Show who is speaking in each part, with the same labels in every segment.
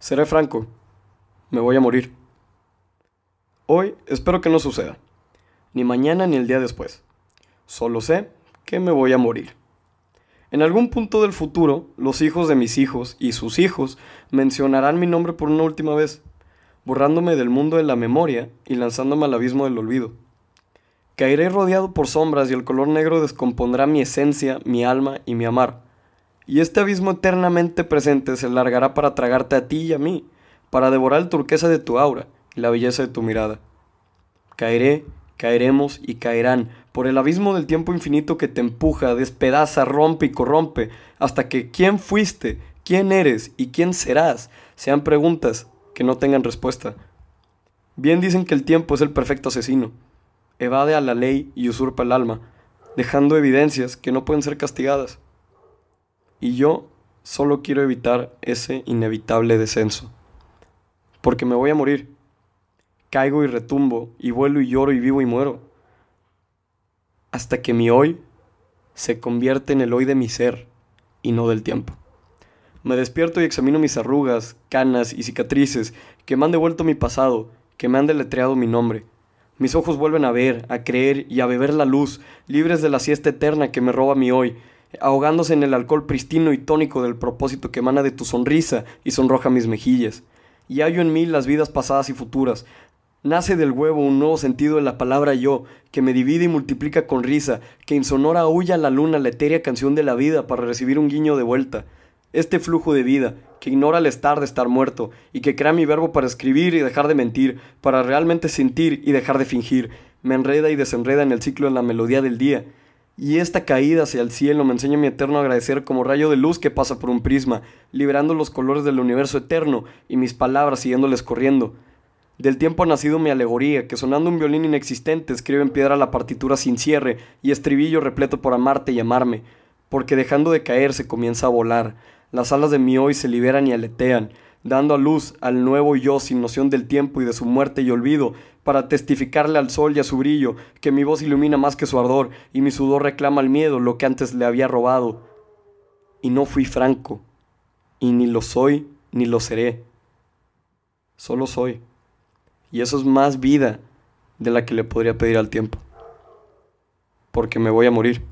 Speaker 1: Seré franco, me voy a morir. Hoy espero que no suceda, ni mañana ni el día después. Solo sé que me voy a morir. En algún punto del futuro, los hijos de mis hijos y sus hijos mencionarán mi nombre por una última vez, borrándome del mundo de la memoria y lanzándome al abismo del olvido. Caeré rodeado por sombras y el color negro descompondrá mi esencia, mi alma y mi amar y este abismo eternamente presente se largará para tragarte a ti y a mí, para devorar el turquesa de tu aura y la belleza de tu mirada. Caeré, caeremos y caerán por el abismo del tiempo infinito que te empuja, despedaza, rompe y corrompe, hasta que quién fuiste, quién eres y quién serás sean preguntas que no tengan respuesta. Bien dicen que el tiempo es el perfecto asesino. Evade a la ley y usurpa el alma, dejando evidencias que no pueden ser castigadas y yo solo quiero evitar ese inevitable descenso. Porque me voy a morir. Caigo y retumbo, y vuelo y lloro y vivo y muero. Hasta que mi hoy se convierte en el hoy de mi ser y no del tiempo. Me despierto y examino mis arrugas, canas y cicatrices que me han devuelto mi pasado, que me han deletreado mi nombre. Mis ojos vuelven a ver, a creer y a beber la luz, libres de la siesta eterna que me roba mi hoy, ahogándose en el alcohol pristino y tónico del propósito que emana de tu sonrisa y sonroja mis mejillas. Y hallo en mí las vidas pasadas y futuras. Nace del huevo un nuevo sentido de la palabra yo, que me divide y multiplica con risa, que insonora huya la luna la etérea canción de la vida para recibir un guiño de vuelta. Este flujo de vida, que ignora el estar de estar muerto, y que crea mi verbo para escribir y dejar de mentir, para realmente sentir y dejar de fingir, me enreda y desenreda en el ciclo de la melodía del día, y esta caída hacia el cielo me enseña mi eterno agradecer como rayo de luz que pasa por un prisma, liberando los colores del universo eterno y mis palabras siguiéndoles corriendo. Del tiempo ha nacido mi alegoría, que sonando un violín inexistente escribe en piedra la partitura sin cierre y estribillo repleto por amarte y amarme, porque dejando de caer se comienza a volar, las alas de mi hoy se liberan y aletean, dando a luz al nuevo yo sin noción del tiempo y de su muerte y olvido, para testificarle al sol y a su brillo, que mi voz ilumina más que su ardor, y mi sudor reclama al miedo lo que antes le había robado. Y no fui franco, y ni lo soy, ni lo seré. Solo soy. Y eso es más vida de la que le podría pedir al tiempo. Porque me voy a morir.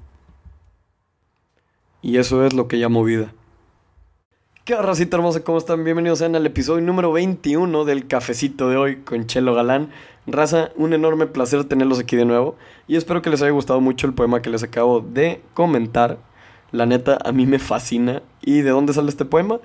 Speaker 1: Y eso es lo que llamo vida. ¿Qué racita hermosa? ¿Cómo están? Bienvenidos sean al episodio número 21 del cafecito de hoy con Chelo Galán. Raza, un enorme placer tenerlos aquí de nuevo y espero que les haya gustado mucho el poema que les acabo de comentar. La neta, a mí me fascina. ¿Y de dónde sale este poema?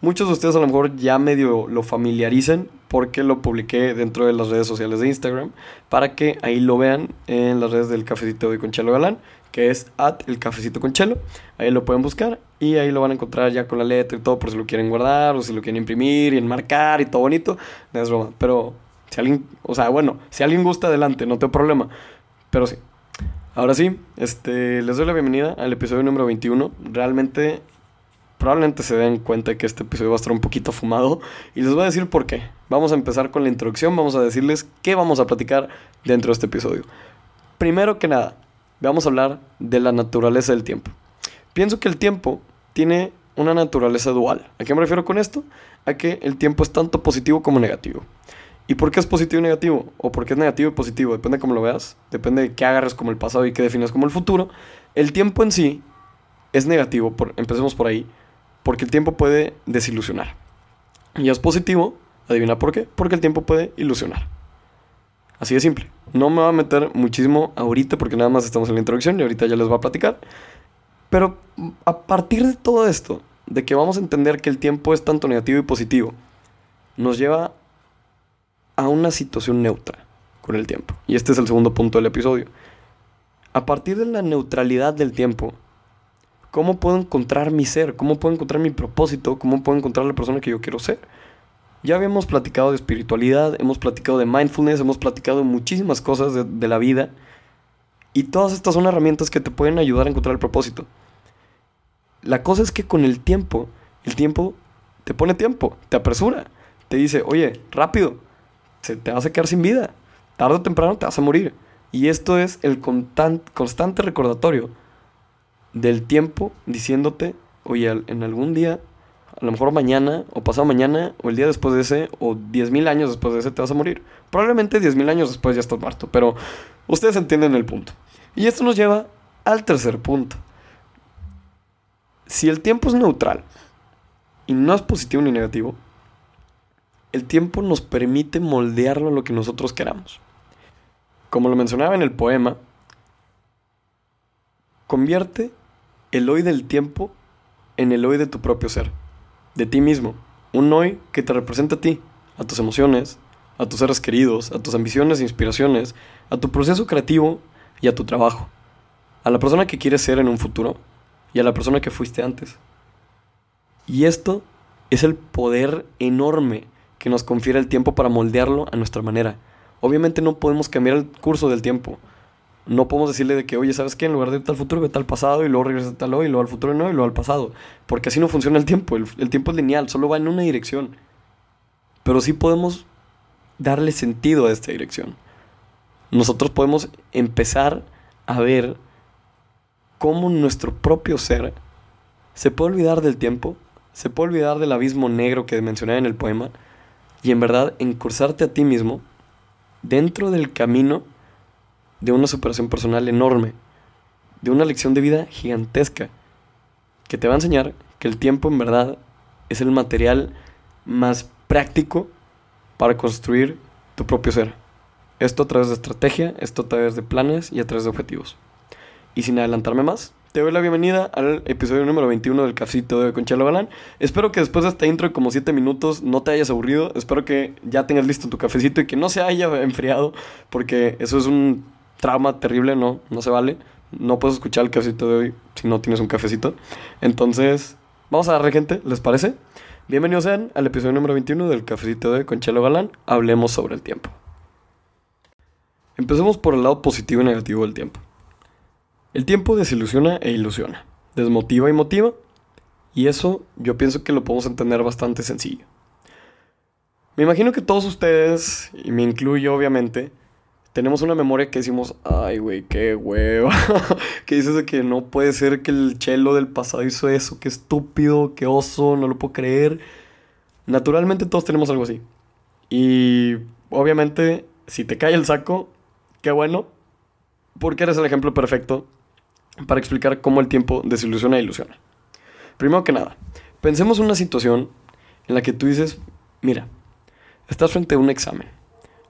Speaker 1: Muchos de ustedes a lo mejor ya medio lo familiaricen porque lo publiqué dentro de las redes sociales de Instagram para que ahí lo vean en las redes del cafecito de hoy con Chelo Galán que es at el cafecito con chelo. Ahí lo pueden buscar y ahí lo van a encontrar ya con la letra y todo por si lo quieren guardar o si lo quieren imprimir y enmarcar y todo bonito. No es broma, pero si alguien, o sea, bueno, si alguien gusta adelante, no tengo problema. Pero sí. Ahora sí, este, les doy la bienvenida al episodio número 21. Realmente, probablemente se den cuenta que este episodio va a estar un poquito fumado. Y les voy a decir por qué. Vamos a empezar con la introducción. Vamos a decirles qué vamos a platicar dentro de este episodio. Primero que nada, vamos a hablar de la naturaleza del tiempo. Pienso que el tiempo tiene una naturaleza dual. ¿A qué me refiero con esto? A que el tiempo es tanto positivo como negativo. ¿Y por qué es positivo y negativo? O por qué es negativo y positivo, depende de cómo lo veas, depende de qué agarres como el pasado y qué defines como el futuro. El tiempo en sí es negativo, empecemos por ahí, porque el tiempo puede desilusionar. Y es positivo, adivina por qué, porque el tiempo puede ilusionar. Así de simple. No me voy a meter muchísimo ahorita porque nada más estamos en la introducción y ahorita ya les voy a platicar. Pero a partir de todo esto, de que vamos a entender que el tiempo es tanto negativo y positivo, nos lleva a una situación neutra con el tiempo. Y este es el segundo punto del episodio. A partir de la neutralidad del tiempo, ¿cómo puedo encontrar mi ser? ¿Cómo puedo encontrar mi propósito? ¿Cómo puedo encontrar la persona que yo quiero ser? Ya habíamos platicado de espiritualidad, hemos platicado de mindfulness, hemos platicado de muchísimas cosas de, la vida. Y todas estas son herramientas que te pueden ayudar a encontrar el propósito. La cosa es que con el tiempo, el tiempo te pone tiempo, te apresura, te dice, oye, rápido, se te vas a quedar sin vida, tarde o temprano te vas a morir. Y esto es el constante recordatorio del tiempo diciéndote, oye, en algún día A lo mejor mañana, o pasado mañana, o el día después de ese, o 10.000 años después de ese te vas a morir. Probablemente 10.000 años después ya estás muerto, pero ustedes entienden el punto. Y esto nos lleva al tercer punto. Si el tiempo es neutral y no es positivo ni negativo, el tiempo nos permite moldearlo a lo que nosotros queramos. Como lo mencionaba en el poema, convierte el hoy del tiempo en el hoy de tu propio ser, de ti mismo, un hoy que te representa a ti, a tus emociones, a tus seres queridos, a tus ambiciones e inspiraciones, a tu proceso creativo y a tu trabajo, a la persona que quieres ser en un futuro y a la persona que fuiste antes. Y esto es el poder enorme que nos confiere el tiempo para moldearlo a nuestra manera. Obviamente no podemos cambiar el curso del tiempo. No podemos decirle de que, oye, ¿sabes qué? En lugar de irte al futuro, vete al pasado y luego regresa tal hoy, y luego al futuro no, y luego al pasado. Porque así no funciona el tiempo. El, el tiempo es lineal, solo va en una dirección. Pero sí podemos darle sentido a esta dirección. Nosotros podemos empezar a ver cómo nuestro propio ser se puede olvidar del tiempo, se puede olvidar del abismo negro que mencioné en el poema, y en verdad encursarte a ti mismo dentro del camino de una superación personal enorme, de una lección de vida gigantesca, que te va a enseñar que el tiempo en verdad es el material más práctico para construir tu propio ser. Esto a través de estrategia, esto a través de planes y a través de objetivos. Y sin adelantarme más, te doy la bienvenida al episodio número 21 del Cafecito de Conchelo Galán. Espero que después de esta intro de como 7 minutos no te hayas aburrido. Espero que ya tengas listo tu cafecito y que no se haya enfriado, porque eso es un trauma terrible, no, no se vale. No puedes escuchar el cafecito de hoy si no tienes un cafecito. Entonces, vamos a darle gente, ¿les parece? Bienvenidos sean al episodio número 21 del Cafecito de Conchelo Galán. Hablemos sobre el tiempo. Empecemos por el lado positivo y negativo del tiempo. El tiempo desilusiona e ilusiona, desmotiva y motiva, y eso yo pienso que lo podemos entender bastante sencillo. Me imagino que todos ustedes, y me incluyo obviamente, tenemos una memoria que decimos, ay güey, qué hueva, que dices de que no puede ser que el chelo del pasado hizo eso, qué estúpido, qué oso, no lo puedo creer. Naturalmente todos tenemos algo así. Y obviamente, si te cae el saco, qué bueno, porque eres el ejemplo perfecto para explicar cómo el tiempo desilusiona e ilusiona. Primero que nada, pensemos en una situación en la que tú dices, mira, estás frente a un examen,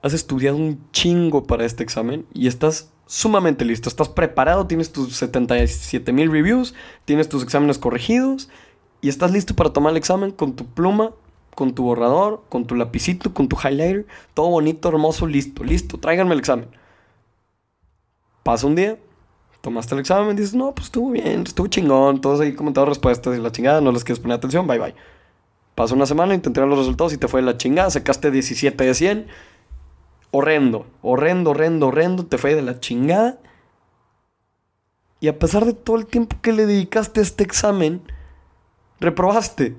Speaker 1: has estudiado un chingo para este examen y estás sumamente listo, estás preparado, tienes tus 77 mil reviews, tienes tus exámenes corregidos y estás listo para tomar el examen con tu pluma, con tu borrador, con tu lapicito, con tu highlighter, todo bonito, hermoso, listo, listo, tráiganme el examen. Pasa un día, tomaste el examen, dices, no, pues estuvo bien, estuvo chingón, todos ahí comentaron respuestas y la chingada, no les quieres poner atención, bye bye. Pasó una semana, intenté los resultados y te fue la chingada, sacaste 17 de 100. Horrendo, horrendo, horrendo, horrendo, te fue de la chingada. Y a pesar de todo el tiempo que le dedicaste a este examen, reprobaste.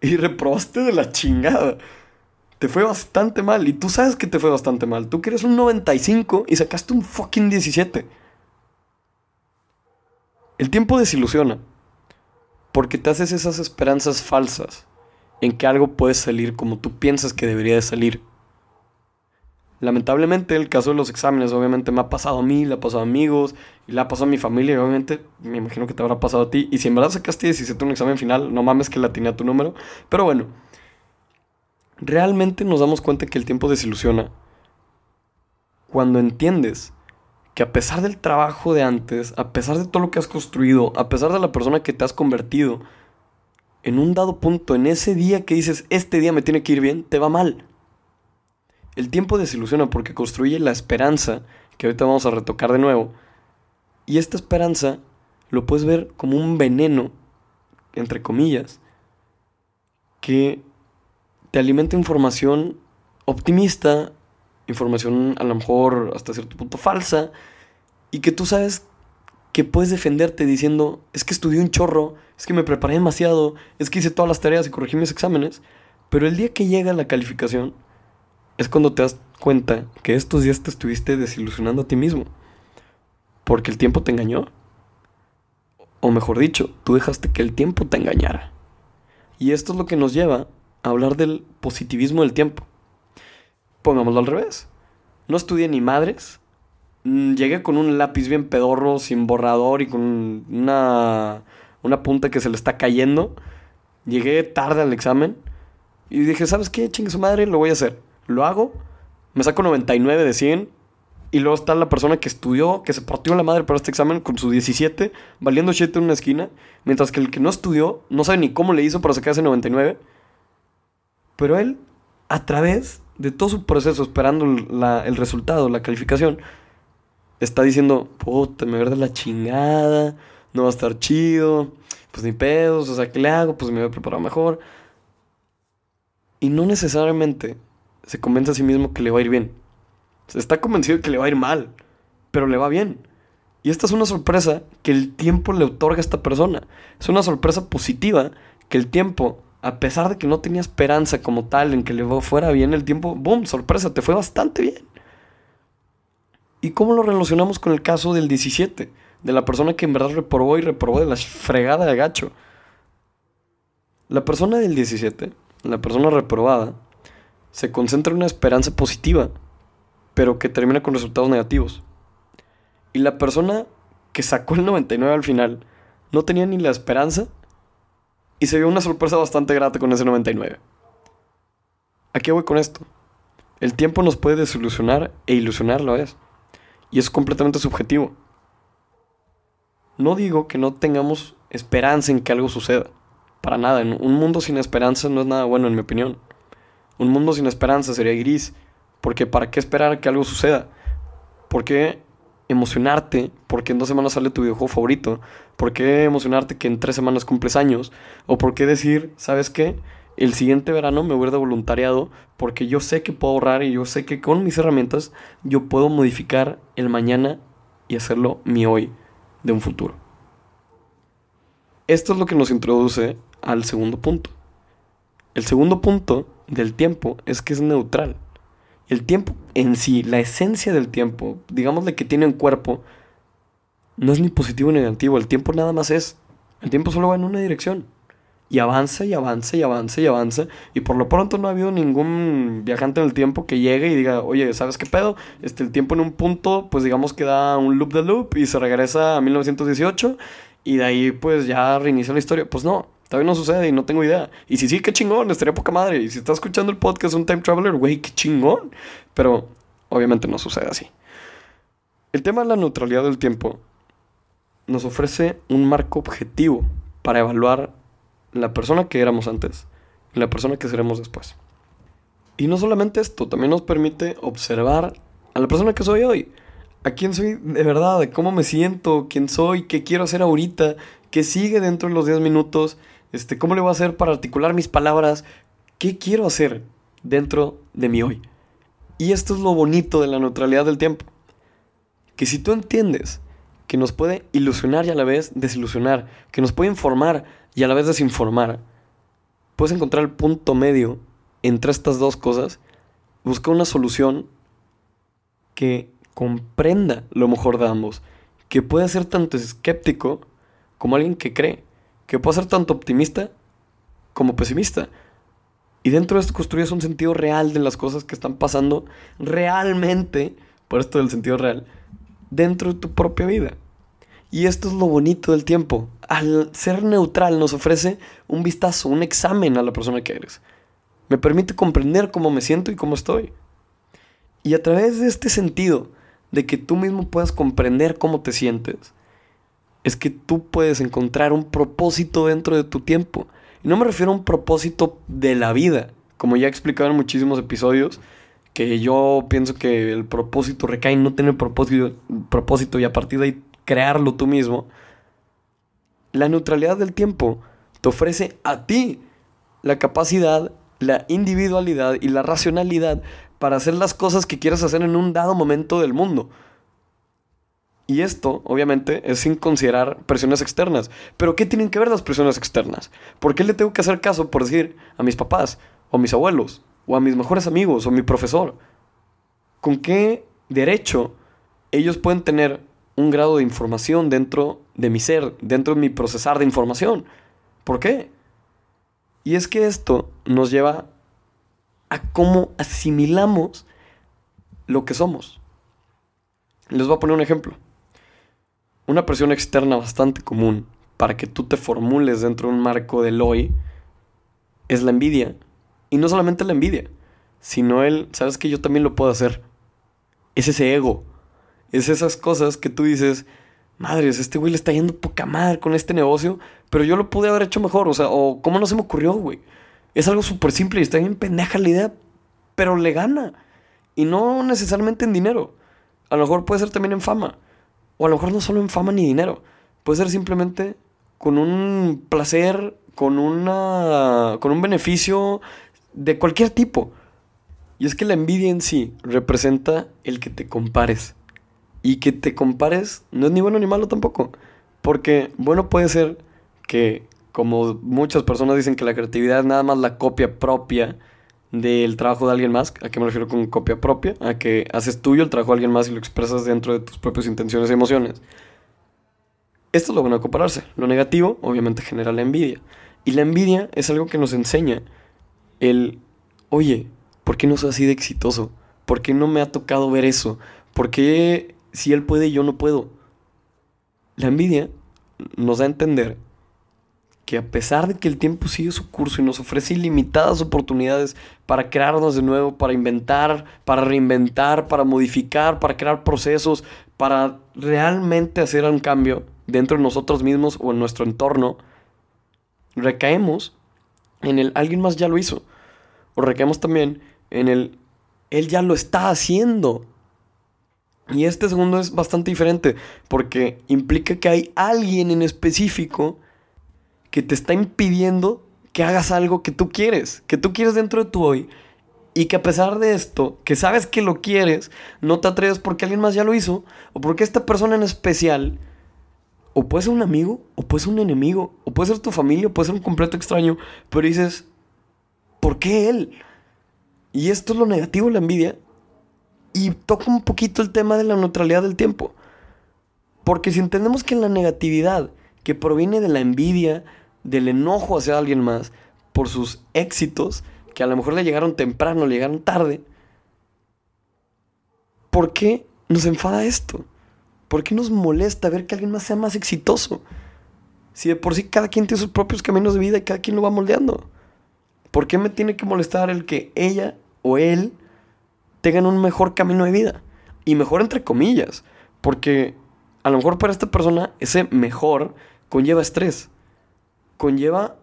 Speaker 1: Y reprobaste de la chingada. Te fue bastante mal. Y tú sabes que te fue bastante mal. Tú quieres un 95 y sacaste un fucking 17. El tiempo desilusiona, porque te haces esas esperanzas falsas en que algo puede salir como tú piensas que debería de salir. Lamentablemente el caso de los exámenes obviamente me ha pasado a mí, le ha pasado a amigos, y le ha pasado a mi familia, y obviamente me imagino que te habrá pasado a ti. Y si en verdad sacaste 17 un examen final, no mames que la tenía tu número. Pero bueno, realmente nos damos cuenta que el tiempo desilusiona cuando entiendes que a pesar del trabajo de antes, a pesar de todo lo que has construido, a pesar de la persona que te has convertido, en un dado punto, en ese día que dices, este día me tiene que ir bien, te va mal. El tiempo desilusiona porque construye la esperanza, que ahorita vamos a retocar de nuevo, y esta esperanza lo puedes ver como un veneno, entre comillas, que te alimenta información optimista, información a lo mejor hasta cierto punto falsa, y que tú sabes que puedes defenderte diciendo, es que estudié un chorro, es que me preparé demasiado, es que hice todas las tareas y corregí mis exámenes, pero el día que llega la calificación es cuando te das cuenta que estos días te estuviste desilusionando a ti mismo, porque el tiempo te engañó, o mejor dicho, tú dejaste que el tiempo te engañara. Y esto es lo que nos lleva a hablar del positivismo del tiempo. Pongámoslo al revés. No estudié ni madres. Mm, llegué con un lápiz bien pedorro, sin borrador y con una, una punta que se le está cayendo. Llegué tarde al examen. Y dije, ¿sabes qué? Chingue su madre, lo voy a hacer. Lo hago. Me saco 99 de 100. Y luego está la persona que estudió, que se partió la madre para este examen con su 17, valiendo shit en una esquina. Mientras que el que no estudió, no sabe ni cómo le hizo para sacar ese 99. Pero él, a través de todo su proceso, esperando el resultado, la calificación, está diciendo, puta, me voy a la chingada, no va a estar chido, pues ni pedos, o sea, ¿qué le hago? Pues me voy a preparar mejor. Y no necesariamente se convence a sí mismo que le va a ir bien. Está convencido de que le va a ir mal, pero le va bien. Y esta es una sorpresa que el tiempo le otorga a esta persona. Es una sorpresa positiva que el tiempo, a pesar de que no tenía esperanza como tal en que le fuera bien el tiempo, ¡boom! Sorpresa, te fue bastante bien. ¿Y cómo lo relacionamos con el caso del 17? De la persona que en verdad reprobó y reprobó de la fregada de gacho. La persona del 17, la persona reprobada, se concentra en una esperanza positiva pero que termina con resultados negativos. Y la persona que sacó el 99 al final no tenía ni la esperanza y se vio una sorpresa bastante grata con ese 99. ¿A qué voy con esto? El tiempo nos puede desilusionar e ilusionar a la vez. Y es completamente subjetivo. No digo que no tengamos esperanza en que algo suceda. Para nada. Un mundo sin esperanza no es nada bueno, en mi opinión. Un mundo sin esperanza sería gris porque ¿para qué esperar que algo suceda? ¿Por qué emocionarte porque en dos semanas sale tu videojuego favorito? ¿Por qué emocionarte que en tres semanas cumples años? ¿O por qué decir, ¿sabes qué? El siguiente verano me voy a ir de voluntariado porque yo sé que puedo ahorrar y yo sé que con mis herramientas yo puedo modificar el mañana y hacerlo mi hoy de un futuro. Esto es lo que nos introduce al segundo punto. El segundo punto del tiempo es que es neutral. El tiempo en sí, la esencia del tiempo, digámosle que tiene un cuerpo, no es ni positivo ni negativo. El tiempo nada más es. El tiempo solo va en una dirección. Y avanza y avanza y avanza y avanza. Y por lo pronto no ha habido ningún viajante en el tiempo que llegue y diga, oye, ¿sabes qué pedo? Este, el tiempo en un punto, pues digamos que da un loop de loop y se regresa a 1918. Y de ahí pues ya reinicia la historia. Pues no, Todavía no sucede y no tengo idea. Y si sí, qué chingón, estaría poca madre. Y si estás escuchando el podcast un time traveler, güey, qué chingón. Pero obviamente no sucede así. El tema de la neutralidad del tiempo nos ofrece un marco objetivo para evaluar la persona que éramos antes y la persona que seremos después. Y no solamente esto, también nos permite observar a la persona que soy hoy. A quién soy de verdad, cómo me siento, quién soy, qué quiero hacer ahorita, qué sigue dentro de los 10 minutos este, ¿Cómo le voy a hacer para articular mis palabras? ¿Qué quiero hacer dentro de mi hoy? Y esto es lo bonito de la neutralidad del tiempo. Que si tú entiendes que nos puede ilusionar y a la vez desilusionar, que nos puede informar y a la vez desinformar, puedes encontrar el punto medio entre estas dos cosas, busca una solución que comprenda lo mejor de ambos, que pueda ser tanto escéptico como alguien que cree que puede ser tanto optimista como pesimista. Y dentro de esto construyes un sentido real de las cosas que están pasando realmente, por esto del sentido real, dentro de tu propia vida. Y esto es lo bonito del tiempo. Al ser neutral nos ofrece un vistazo, un examen a la persona que eres. Me permite comprender cómo me siento y cómo estoy. Y a través de este sentido, de que tú mismo puedas comprender cómo te sientes, es que tú puedes encontrar un propósito dentro de tu tiempo. Y no me refiero a un propósito de la vida, como ya he explicado en muchísimos episodios, que yo pienso que el propósito recae en no tener propósito, propósito y a partir de ahí crearlo tú mismo. La neutralidad del tiempo te ofrece a ti la capacidad, la individualidad y la racionalidad para hacer las cosas que quieras hacer en un dado momento del mundo. Y esto, obviamente, es sin considerar presiones externas. Pero ¿qué tienen que ver las presiones externas? ¿Por qué le tengo que hacer caso, por decir, a mis papás, o a mis abuelos, o a mis mejores amigos, o a mi profesor? ¿Con qué derecho ellos pueden tener un grado de información dentro de mi ser, dentro de mi procesar de información? ¿Por qué? Y es que esto nos lleva a cómo asimilamos lo que somos. Les voy a poner un ejemplo. Una presión externa bastante común para que tú te formules dentro de un marco del hoy es la envidia. Y no solamente la envidia, sino el, sabes que yo también lo puedo hacer. Es ese ego. Es esas cosas que tú dices, madres, este güey le está yendo poca madre con este negocio, pero yo lo pude haber hecho mejor. O sea, o cómo no se me ocurrió, güey. Es algo súper simple y está bien pendeja la idea, pero le gana. Y no necesariamente en dinero. A lo mejor puede ser también en fama. O a lo mejor no solo en fama ni dinero. Puede ser simplemente con un placer, con, una, con un beneficio de cualquier tipo. Y es que la envidia en sí representa el que te compares. Y que te compares no es ni bueno ni malo tampoco. Porque bueno puede ser que, como muchas personas dicen que la creatividad es nada más la copia propia del trabajo de alguien más. ¿A qué me refiero con copia propia? A que haces tuyo el trabajo de alguien más y lo expresas dentro de tus propias intenciones y emociones. Esto es lo bueno de compararse. Lo negativo, obviamente, genera la envidia. Y la envidia es algo que nos enseña el, oye, ¿por qué no soy así de exitoso? ¿Por qué no me ha tocado ver eso? ¿Por qué si él puede yo no puedo? La envidia nos da a entender que a pesar de que el tiempo sigue su curso y nos ofrece ilimitadas oportunidades para crearnos de nuevo, para inventar, para reinventar, para modificar, para crear procesos, para realmente hacer un cambio dentro de nosotros mismos o en nuestro entorno, recaemos en el alguien más ya lo hizo. O recaemos también en el él ya lo está haciendo. Y este segundo es bastante diferente porque implica que hay alguien en específico que te está impidiendo que hagas algo que tú quieres, que tú quieres dentro de tu hoy. Y que a pesar de esto, que sabes que lo quieres, no te atreves porque alguien más ya lo hizo, o porque esta persona en especial, o puede ser un amigo, o puede ser un enemigo, o puede ser tu familia, o puede ser un completo extraño, pero dices, ¿por qué él? Y esto es lo negativo, la envidia, y toca un poquito el tema de la neutralidad del tiempo. Porque si entendemos que la negatividad que proviene de la envidia, del enojo hacia alguien más por sus éxitos, que a lo mejor le llegaron temprano, le llegaron tarde, ¿por qué nos enfada esto? ¿Por qué nos molesta ver que alguien más sea más exitoso? Si de por sí cada quien tiene sus propios caminos de vida y cada quien lo va moldeando. ¿Por qué me tiene que molestar el que ella o él tengan un mejor camino de vida? Y mejor entre comillas. Porque a lo mejor para esta persona ese mejor conlleva estrés conlleva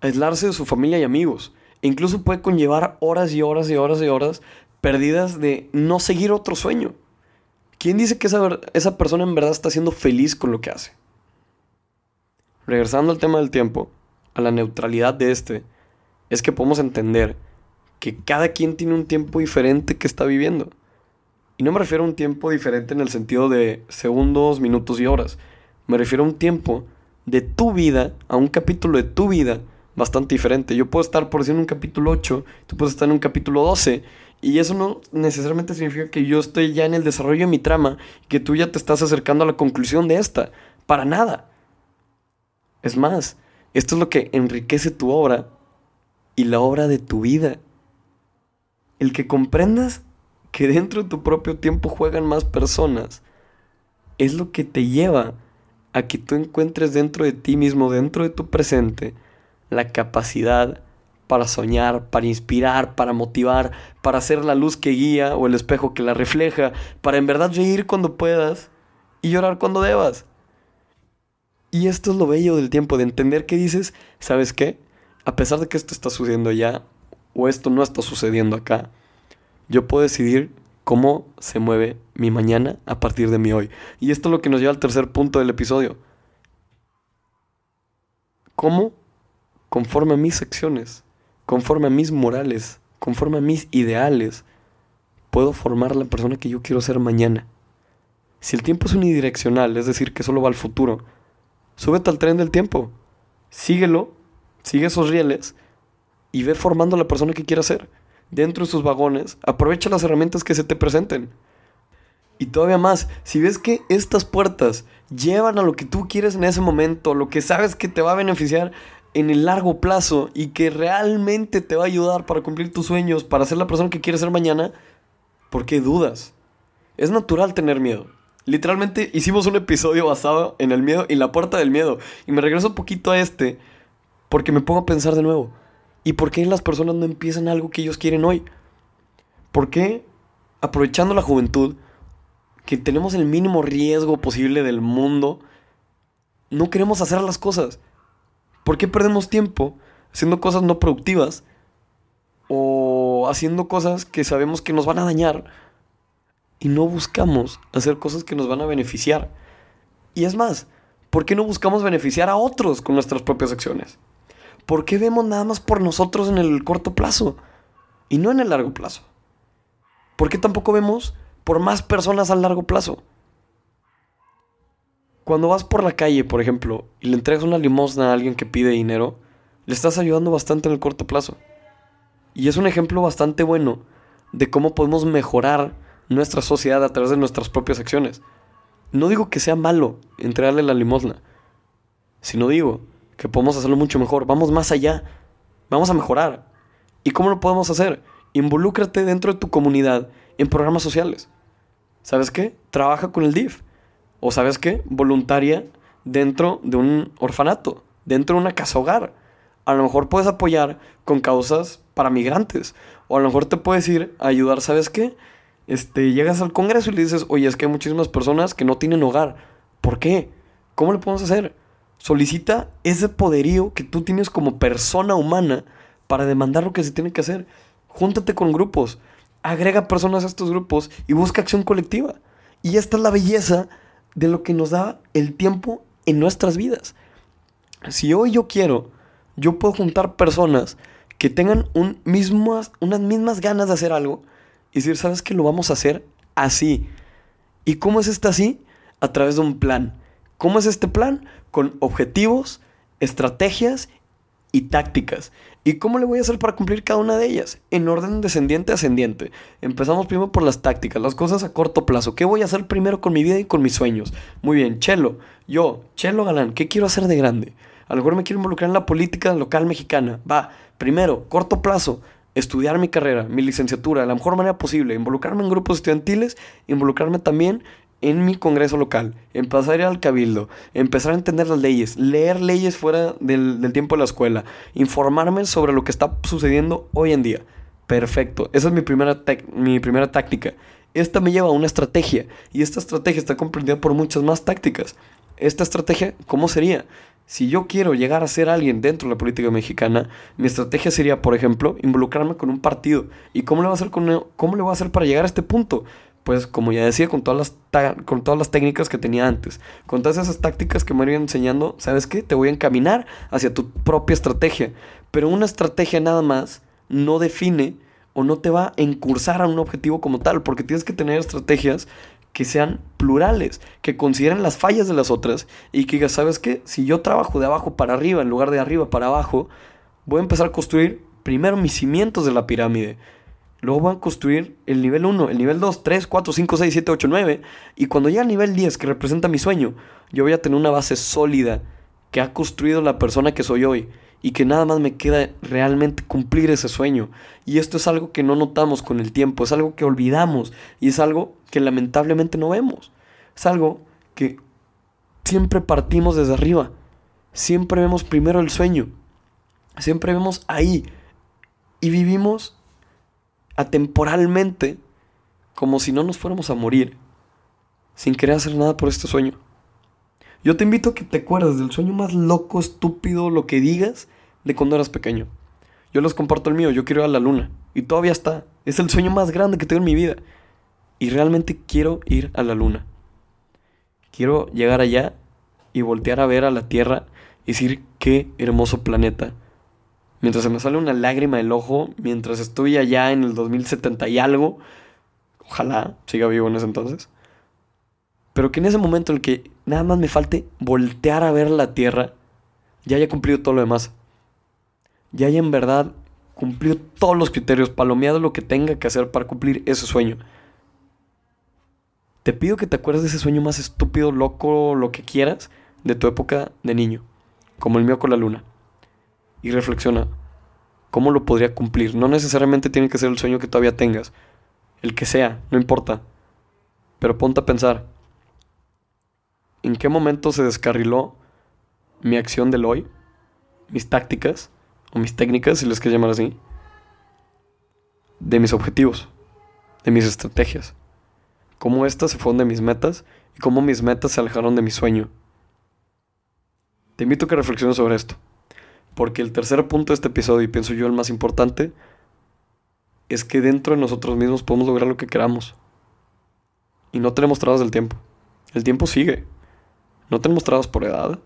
Speaker 1: aislarse de su familia y amigos. E incluso puede conllevar horas y horas y horas y horas perdidas de no seguir otro sueño. ¿Quién dice que esa, esa persona en verdad está siendo feliz con lo que hace? Regresando al tema del tiempo, a la neutralidad de este, es que podemos entender que cada quien tiene un tiempo diferente que está viviendo. Y no me refiero a un tiempo diferente en el sentido de segundos, minutos y horas. Me refiero a un tiempo de tu vida a un capítulo de tu vida bastante diferente. Yo puedo estar por decir en un capítulo 8, tú puedes estar en un capítulo 12, y eso no necesariamente significa que yo estoy ya en el desarrollo de mi trama, que tú ya te estás acercando a la conclusión de esta. Para nada. Es más, esto es lo que enriquece tu obra y la obra de tu vida. El que comprendas que dentro de tu propio tiempo juegan más personas es lo que te lleva a que tú encuentres dentro de ti mismo, dentro de tu presente, la capacidad para soñar, para inspirar, para motivar, para ser la luz que guía o el espejo que la refleja, para en verdad reír cuando puedas y llorar cuando debas. Y esto es lo bello del tiempo, de entender que dices, ¿sabes qué? A pesar de que esto está sucediendo ya, o esto no está sucediendo acá, yo puedo decidir cómo se mueve mi mañana a partir de mi hoy. Y esto es lo que nos lleva al tercer punto del episodio. ¿Cómo, conforme a mis acciones, conforme a mis morales, conforme a mis ideales, puedo formar la persona que yo quiero ser mañana? Si el tiempo es unidireccional, es decir, que solo va al futuro, súbete al tren del tiempo, síguelo, sigue esos rieles y ve formando la persona que quieras ser dentro de sus vagones, aprovecha las herramientas que se te presenten. Y todavía más, si ves que estas puertas llevan a lo que tú quieres en ese momento, lo que sabes que te va a beneficiar en el largo plazo y que realmente te va a ayudar para cumplir tus sueños, para ser la persona que quieres ser mañana, ¿por qué dudas? Es natural tener miedo. Literalmente hicimos un episodio basado en el miedo y la puerta del miedo. Y me regreso un poquito a este porque me pongo a pensar de nuevo. ¿Y por qué las personas no empiezan algo que ellos quieren hoy? ¿Por qué, aprovechando la juventud, que tenemos el mínimo riesgo posible del mundo, no queremos hacer las cosas? ¿Por qué perdemos tiempo haciendo cosas no productivas o haciendo cosas que sabemos que nos van a dañar y no buscamos hacer cosas que nos van a beneficiar? Y es más, ¿por qué no buscamos beneficiar a otros con nuestras propias acciones? ¿Por qué vemos nada más por nosotros en el corto plazo y no en el largo plazo? ¿Por qué tampoco vemos por más personas a largo plazo? Cuando vas por la calle, por ejemplo, y le entregas una limosna a alguien que pide dinero, le estás ayudando bastante en el corto plazo. Y es un ejemplo bastante bueno de cómo podemos mejorar nuestra sociedad a través de nuestras propias acciones. No digo que sea malo entregarle la limosna, sino digo que podemos hacerlo mucho mejor. Vamos más allá, vamos a mejorar. ¿Y cómo lo podemos hacer? Involúcrate dentro de tu comunidad en programas sociales. ¿Sabes qué? Trabaja con el DIF. O sabes qué, voluntaria dentro de un orfanato, dentro de una casa hogar. A lo mejor puedes apoyar con causas para migrantes. O a lo mejor te puedes ir a ayudar, ¿sabes qué? Este, llegas al Congreso y le dices, oye, es que hay muchísimas personas que no tienen hogar. ¿Por qué? ¿Cómo le podemos hacer? Solicita ese poderío que tú tienes como persona humana para demandar lo que se tiene que hacer. Júntate con grupos, agrega personas a estos grupos y busca acción colectiva. Y esta es la belleza de lo que nos da el tiempo en nuestras vidas. Si hoy yo quiero, yo puedo juntar personas que tengan un mismas, unas mismas ganas de hacer algo y decir, ¿sabes qué? Lo vamos a hacer así. ¿Y cómo es este así? A través de un plan. ¿Cómo es este plan? Con objetivos, estrategias y tácticas. ¿Y cómo le voy a hacer para cumplir cada una de ellas? En orden descendiente ascendiente. Empezamos primero por las tácticas, las cosas a corto plazo. ¿Qué voy a hacer primero con mi vida y con mis sueños? Muy bien, Chelo, yo, Chelo Galán, ¿qué quiero hacer de grande? A lo mejor me quiero involucrar en la política local mexicana. Va, primero, corto plazo, estudiar mi carrera, mi licenciatura, de la mejor manera posible, involucrarme en grupos estudiantiles, involucrarme también en mi congreso local, empezar a ir al cabildo, empezar a entender las leyes, leer leyes fuera del, tiempo de la escuela, informarme sobre lo que está sucediendo hoy en día. Perfecto, esa es mi primera, mi primera táctica. Esta me lleva a una estrategia y esta estrategia está comprendida por muchas más tácticas. Esta estrategia, ¿cómo sería? Si yo quiero llegar a ser alguien dentro de la política mexicana, mi estrategia sería, por ejemplo, involucrarme con un partido. ¿Y cómo le voy a hacer, con, cómo le voy a hacer para llegar a este punto? Pues como ya decía, con todas las, con todas las técnicas que tenía antes, con todas esas tácticas que me iban enseñando, ¿sabes qué? Te voy a encaminar hacia tu propia estrategia. Pero una estrategia nada más no define o no te va a encursar a un objetivo como tal, porque tienes que tener estrategias que sean plurales, que consideren las fallas de las otras y que digas, ¿sabes qué? Si yo trabajo de abajo para arriba en lugar de arriba para abajo, voy a empezar a construir primero mis cimientos de la pirámide Luego van a construir el nivel 1, el nivel 2, 3, 4, 5, 6, 7, 8, 9. Y cuando llegue al nivel 10, que representa mi sueño, yo voy a tener una base sólida que ha construido la persona que soy hoy. Y que nada más me queda realmente cumplir ese sueño. Y esto es algo que no notamos con el tiempo, es algo que olvidamos y es algo que lamentablemente no vemos. Es algo que siempre partimos desde arriba. Siempre vemos primero el sueño. Siempre vemos ahí. Y vivimos atemporalmente, como si no nos fuéramos a morir, sin querer hacer nada por este sueño. Yo te invito a que te acuerdes del sueño más loco, estúpido, lo que digas, de cuando eras pequeño. Yo les comparto el mío, yo quiero ir a la luna. Y todavía está. Es el sueño más grande que tengo en mi vida. Y realmente quiero ir a la luna. Quiero llegar allá y voltear a ver a la Tierra y decir qué hermoso planeta mientras se me sale una lágrima del ojo, mientras estoy allá en el 2070 y algo, ojalá siga vivo en ese entonces, pero que en ese momento en el que nada más me falte voltear a ver la Tierra, ya haya cumplido todo lo demás. Ya haya en verdad cumplido todos los criterios, palomeado lo que tenga que hacer para cumplir ese sueño. Te pido que te acuerdes de ese sueño más estúpido, loco, lo que quieras, de tu época de niño, como el mío con la luna. Y reflexiona. ¿Cómo lo podría cumplir? No necesariamente tiene que ser el sueño que todavía tengas. El que sea, no importa. Pero ponte a pensar. ¿En qué momento se descarriló mi acción del hoy? Mis tácticas, o mis técnicas, si les quieres llamar así. De mis objetivos, de mis estrategias. Cómo estas se fueron de mis metas y cómo mis metas se alejaron de mi sueño. Te invito a que reflexiones sobre esto. Porque el tercer punto de este episodio, y pienso yo el más importante, es que dentro de nosotros mismos podemos lograr lo que queramos. Y no tenemos trabas del tiempo. El tiempo sigue. No tenemos trabas por edad.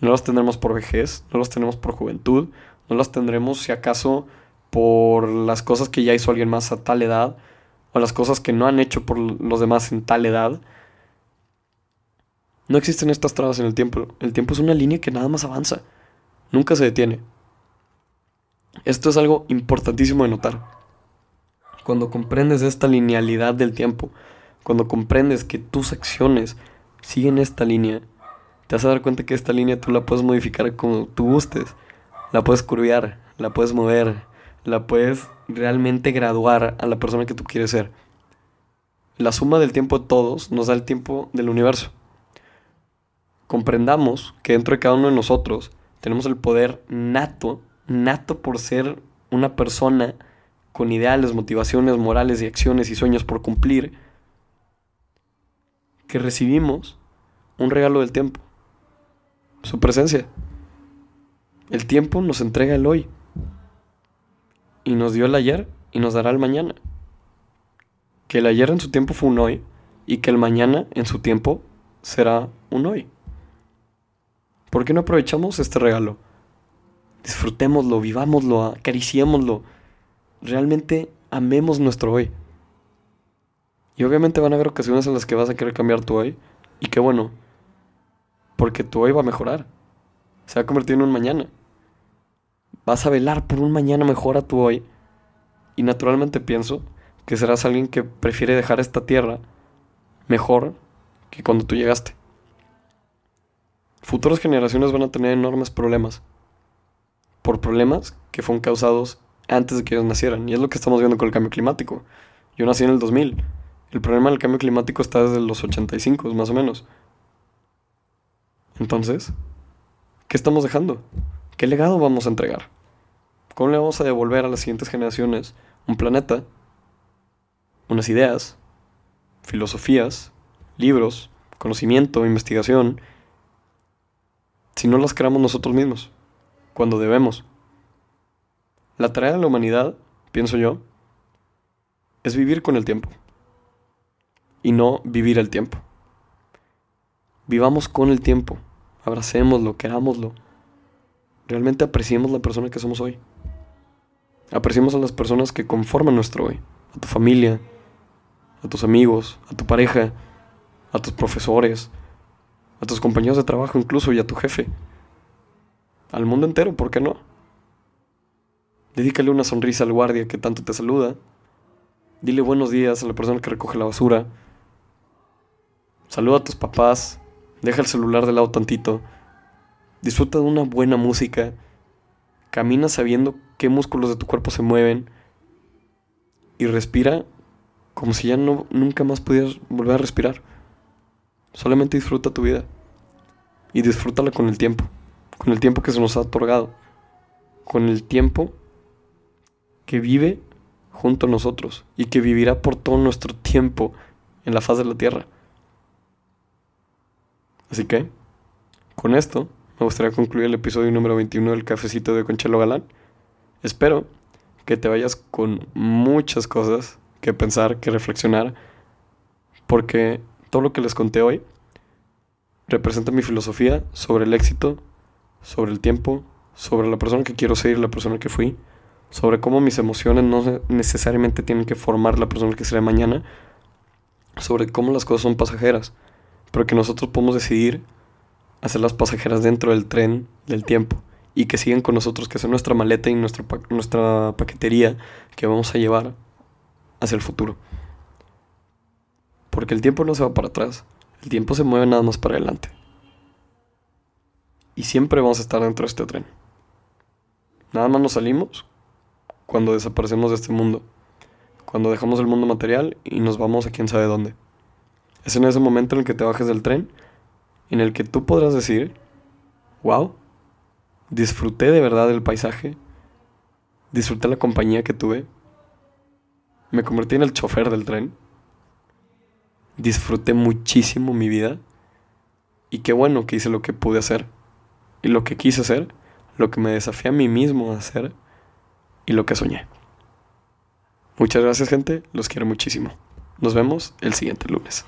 Speaker 1: No las tendremos por vejez. No las tenemos por juventud. No las tendremos si acaso por las cosas que ya hizo alguien más a tal edad. O las cosas que no han hecho por los demás en tal edad. No existen estas trabas en el tiempo. El tiempo es una línea que nada más avanza. Nunca se detiene. Esto es algo importantísimo de notar. Cuando comprendes esta linealidad del tiempo, cuando comprendes que tus acciones siguen esta línea, te vas a dar cuenta que esta línea tú la puedes modificar como tú gustes. La puedes curviar, la puedes mover, la puedes realmente graduar a la persona que tú quieres ser. La suma del tiempo de todos nos da el tiempo del universo comprendamos que dentro de cada uno de nosotros tenemos el poder nato, nato por ser una persona con ideales, motivaciones, morales y acciones y sueños por cumplir, que recibimos un regalo del tiempo, su presencia. El tiempo nos entrega el hoy y nos dio el ayer y nos dará el mañana. Que el ayer en su tiempo fue un hoy y que el mañana en su tiempo será un hoy. ¿Por qué no aprovechamos este regalo? Disfrutémoslo, vivámoslo, acariciémoslo. Realmente amemos nuestro hoy. Y obviamente van a haber ocasiones en las que vas a querer cambiar tu hoy. Y qué bueno. Porque tu hoy va a mejorar. Se va a convertir en un mañana. Vas a velar por un mañana mejor a tu hoy. Y naturalmente pienso que serás alguien que prefiere dejar esta tierra mejor que cuando tú llegaste futuras generaciones van a tener enormes problemas. Por problemas que fueron causados antes de que ellos nacieran. Y es lo que estamos viendo con el cambio climático. Yo nací en el 2000. El problema del cambio climático está desde los 85, más o menos. Entonces, ¿qué estamos dejando? ¿Qué legado vamos a entregar? ¿Cómo le vamos a devolver a las siguientes generaciones un planeta, unas ideas, filosofías, libros, conocimiento, investigación si no las creamos nosotros mismos, cuando debemos. La tarea de la humanidad, pienso yo, es vivir con el tiempo y no vivir el tiempo. Vivamos con el tiempo, abracémoslo, querámoslo. Realmente apreciemos la persona que somos hoy. Apreciemos a las personas que conforman nuestro hoy, a tu familia, a tus amigos, a tu pareja, a tus profesores, a tus compañeros de trabajo incluso y a tu jefe. Al mundo entero, ¿por qué no? Dedícale una sonrisa al guardia que tanto te saluda. Dile buenos días a la persona que recoge la basura. Saluda a tus papás. Deja el celular de lado tantito. Disfruta de una buena música. Camina sabiendo qué músculos de tu cuerpo se mueven. Y respira como si ya no, nunca más pudieras volver a respirar. Solamente disfruta tu vida. Y disfrútala con el tiempo. Con el tiempo que se nos ha otorgado. Con el tiempo que vive junto a nosotros. Y que vivirá por todo nuestro tiempo en la faz de la tierra. Así que, con esto, me gustaría concluir el episodio número 21 del Cafecito de Conchelo Galán. Espero que te vayas con muchas cosas que pensar, que reflexionar, porque todo lo que les conté hoy representa mi filosofía sobre el éxito, sobre el tiempo, sobre la persona que quiero ser y la persona que fui, sobre cómo mis emociones no necesariamente tienen que formar la persona que seré mañana, sobre cómo las cosas son pasajeras, pero que nosotros podemos decidir hacerlas pasajeras dentro del tren del tiempo y que sigan con nosotros, que sea nuestra maleta y nuestra, nuestra paquetería que vamos a llevar hacia el futuro. Porque el tiempo no se va para atrás, el tiempo se mueve nada más para adelante. Y siempre vamos a estar dentro de este tren. Nada más nos salimos cuando desaparecemos de este mundo. Cuando dejamos el mundo material y nos vamos a quién sabe dónde. Es en ese momento en el que te bajes del tren, en el que tú podrás decir, wow, disfruté de verdad del paisaje, disfruté la compañía que tuve, me convertí en el chofer del tren, disfruté muchísimo mi vida y qué bueno que hice lo que pude hacer y lo que quise hacer, lo que me desafié a mí mismo a hacer y lo que soñé. Muchas gracias gente, los quiero muchísimo. Nos vemos el siguiente lunes.